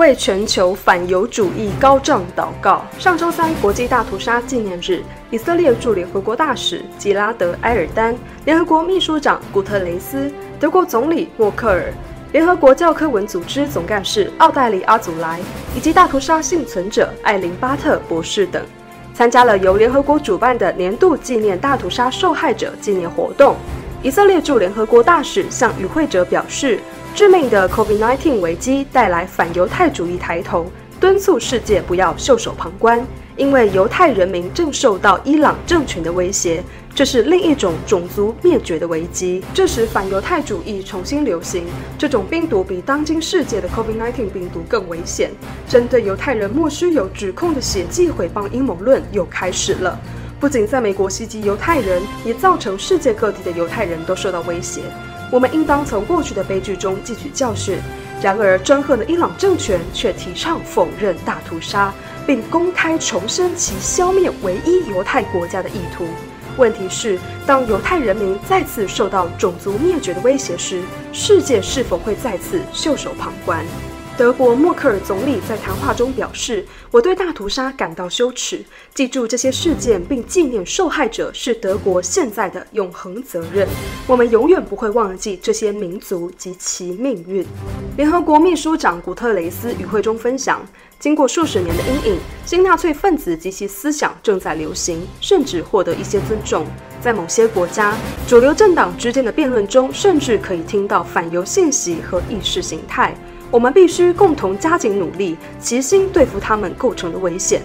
为全球反犹主义高涨祷告。上周三，国际大屠杀纪念日，以色列驻联合国大使吉拉德·埃尔丹、联合国秘书长古特雷斯、德国总理默克尔、联合国教科文组织总干事奥黛丽·阿祖莱以及大屠杀幸存者艾琳·巴特博士等，参加了由联合国主办的年度纪念大屠杀受害者纪念活动。以色列驻联合国大使向与会者表示，致命的 COVID-19 危机带来反犹太主义抬头，敦促世界不要袖手旁观，因为犹太人民正受到伊朗政权的威胁，这是另一种种族灭绝的危机。这时反犹太主义重新流行，这种病毒比当今世界的 COVID-19 病毒更危险。针对犹太人莫须有指控的血迹诽谤阴谋论又开始了。不仅在美国袭击犹太人，也造成世界各地的犹太人都受到威胁。我们应当从过去的悲剧中汲取教训。然而，专横的伊朗政权却提倡否认大屠杀，并公开重申其消灭唯一犹太国家的意图。问题是，当犹太人民再次受到种族灭绝的威胁时，世界是否会再次袖手旁观？德国默克尔总理在谈话中表示：“我对大屠杀感到羞耻。记住这些事件并纪念受害者是德国现在的永恒责任。我们永远不会忘记这些民族及其命运。”联合国秘书长古特雷斯与会中分享：“经过数十年的阴影，新纳粹分子及其思想正在流行，甚至获得一些尊重。在某些国家，主流政党之间的辩论中，甚至可以听到反犹信息和意识形态。”我们必须共同加紧努力，齐心对付他们构成的危险。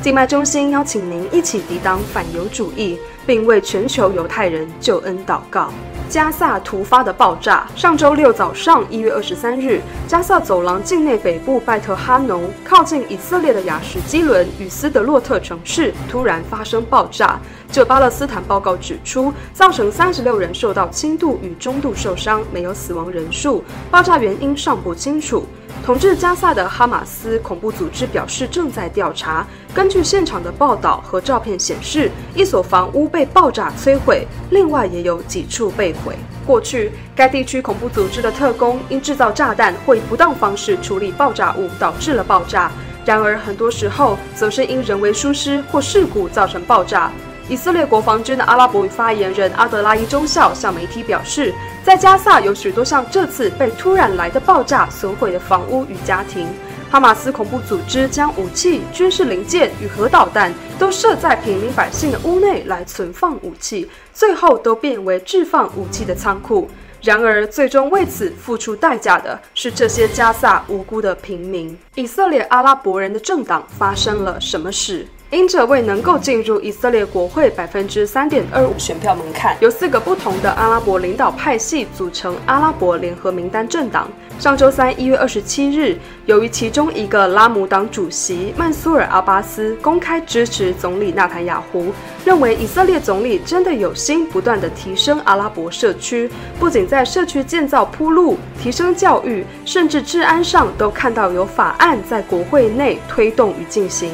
静脉中心邀请您一起抵挡反犹主义，并为全球犹太人救恩祷告。加萨突发的爆炸。上周六早上，一月二十三日，加萨走廊境内北部拜特哈农靠近以色列的亚什基伦与斯德洛特城市突然发生爆炸。就巴勒斯坦报告指出，造成三十六人受到轻度与中度受伤，没有死亡人数。爆炸原因尚不清楚。统治加萨的哈马斯恐怖组织表示正在调查。根据现场的报道和照片显示，一所房屋被爆炸摧毁，另外也有几处被毁。过去，该地区恐怖组织的特工因制造炸弹或以不当方式处理爆炸物，导致了爆炸。然而，很多时候则是因人为疏失或事故造成爆炸。以色列国防军的阿拉伯语发言人阿德拉伊中校向媒体表示，在加萨有许多像这次被突然来的爆炸损毁的房屋与家庭。哈马斯恐怖组织将武器、军事零件与核导弹都设在平民百姓的屋内来存放武器，最后都变为置放武器的仓库。然而，最终为此付出代价的是这些加萨无辜的平民。以色列阿拉伯人的政党发生了什么事？因着未能够进入以色列国会百分之三点二五选票门槛，由四个不同的阿拉伯领导派系组成阿拉伯联合名单政党。上周三一月二十七日，由于其中一个拉姆党主席曼苏尔阿巴斯公开支持总理纳坦雅胡，认为以色列总理真的有心不断地提升阿拉伯社区，不仅在社区建造铺路、提升教育，甚至治安上都看到有法案在国会内推动与进行。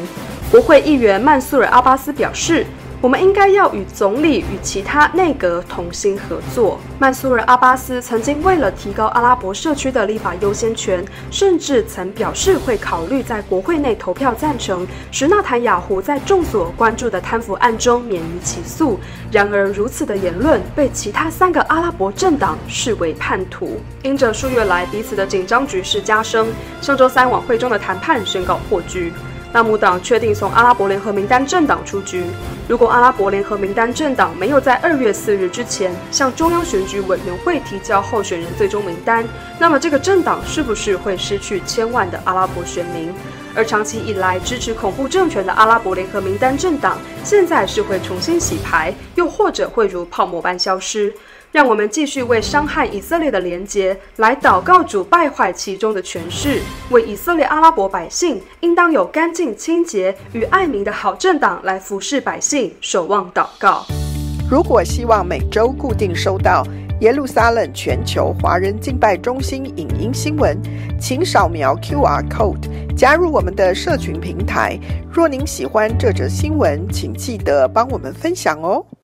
国会议员曼苏尔·阿巴斯表示：“我们应该要与总理与其他内阁同心合作。”曼苏尔·阿巴斯曾经为了提高阿拉伯社区的立法优先权，甚至曾表示会考虑在国会内投票赞成，使纳坦雅胡在众所关注的贪腐案中免于起诉。然而，如此的言论被其他三个阿拉伯政党视为叛徒。因着数月来彼此的紧张局势加深，上周三晚会中的谈判宣告破局。拉姆党确定从阿拉伯联合名单政党出局。如果阿拉伯联合名单政党没有在二月四日之前向中央选举委员会提交候选人最终名单，那么这个政党是不是会失去千万的阿拉伯选民？而长期以来支持恐怖政权的阿拉伯联合名单政党，现在是会重新洗牌，又或者会如泡沫般消失？让我们继续为伤害以色列的连结来祷告，主败坏其中的权势，为以色列阿拉伯百姓应当有干净、清洁与爱民的好政党来服侍百姓，守望祷告。如果希望每周固定收到耶路撒冷全球华人敬拜中心影音新闻，请扫描 QR Code 加入我们的社群平台。若您喜欢这则新闻，请记得帮我们分享哦。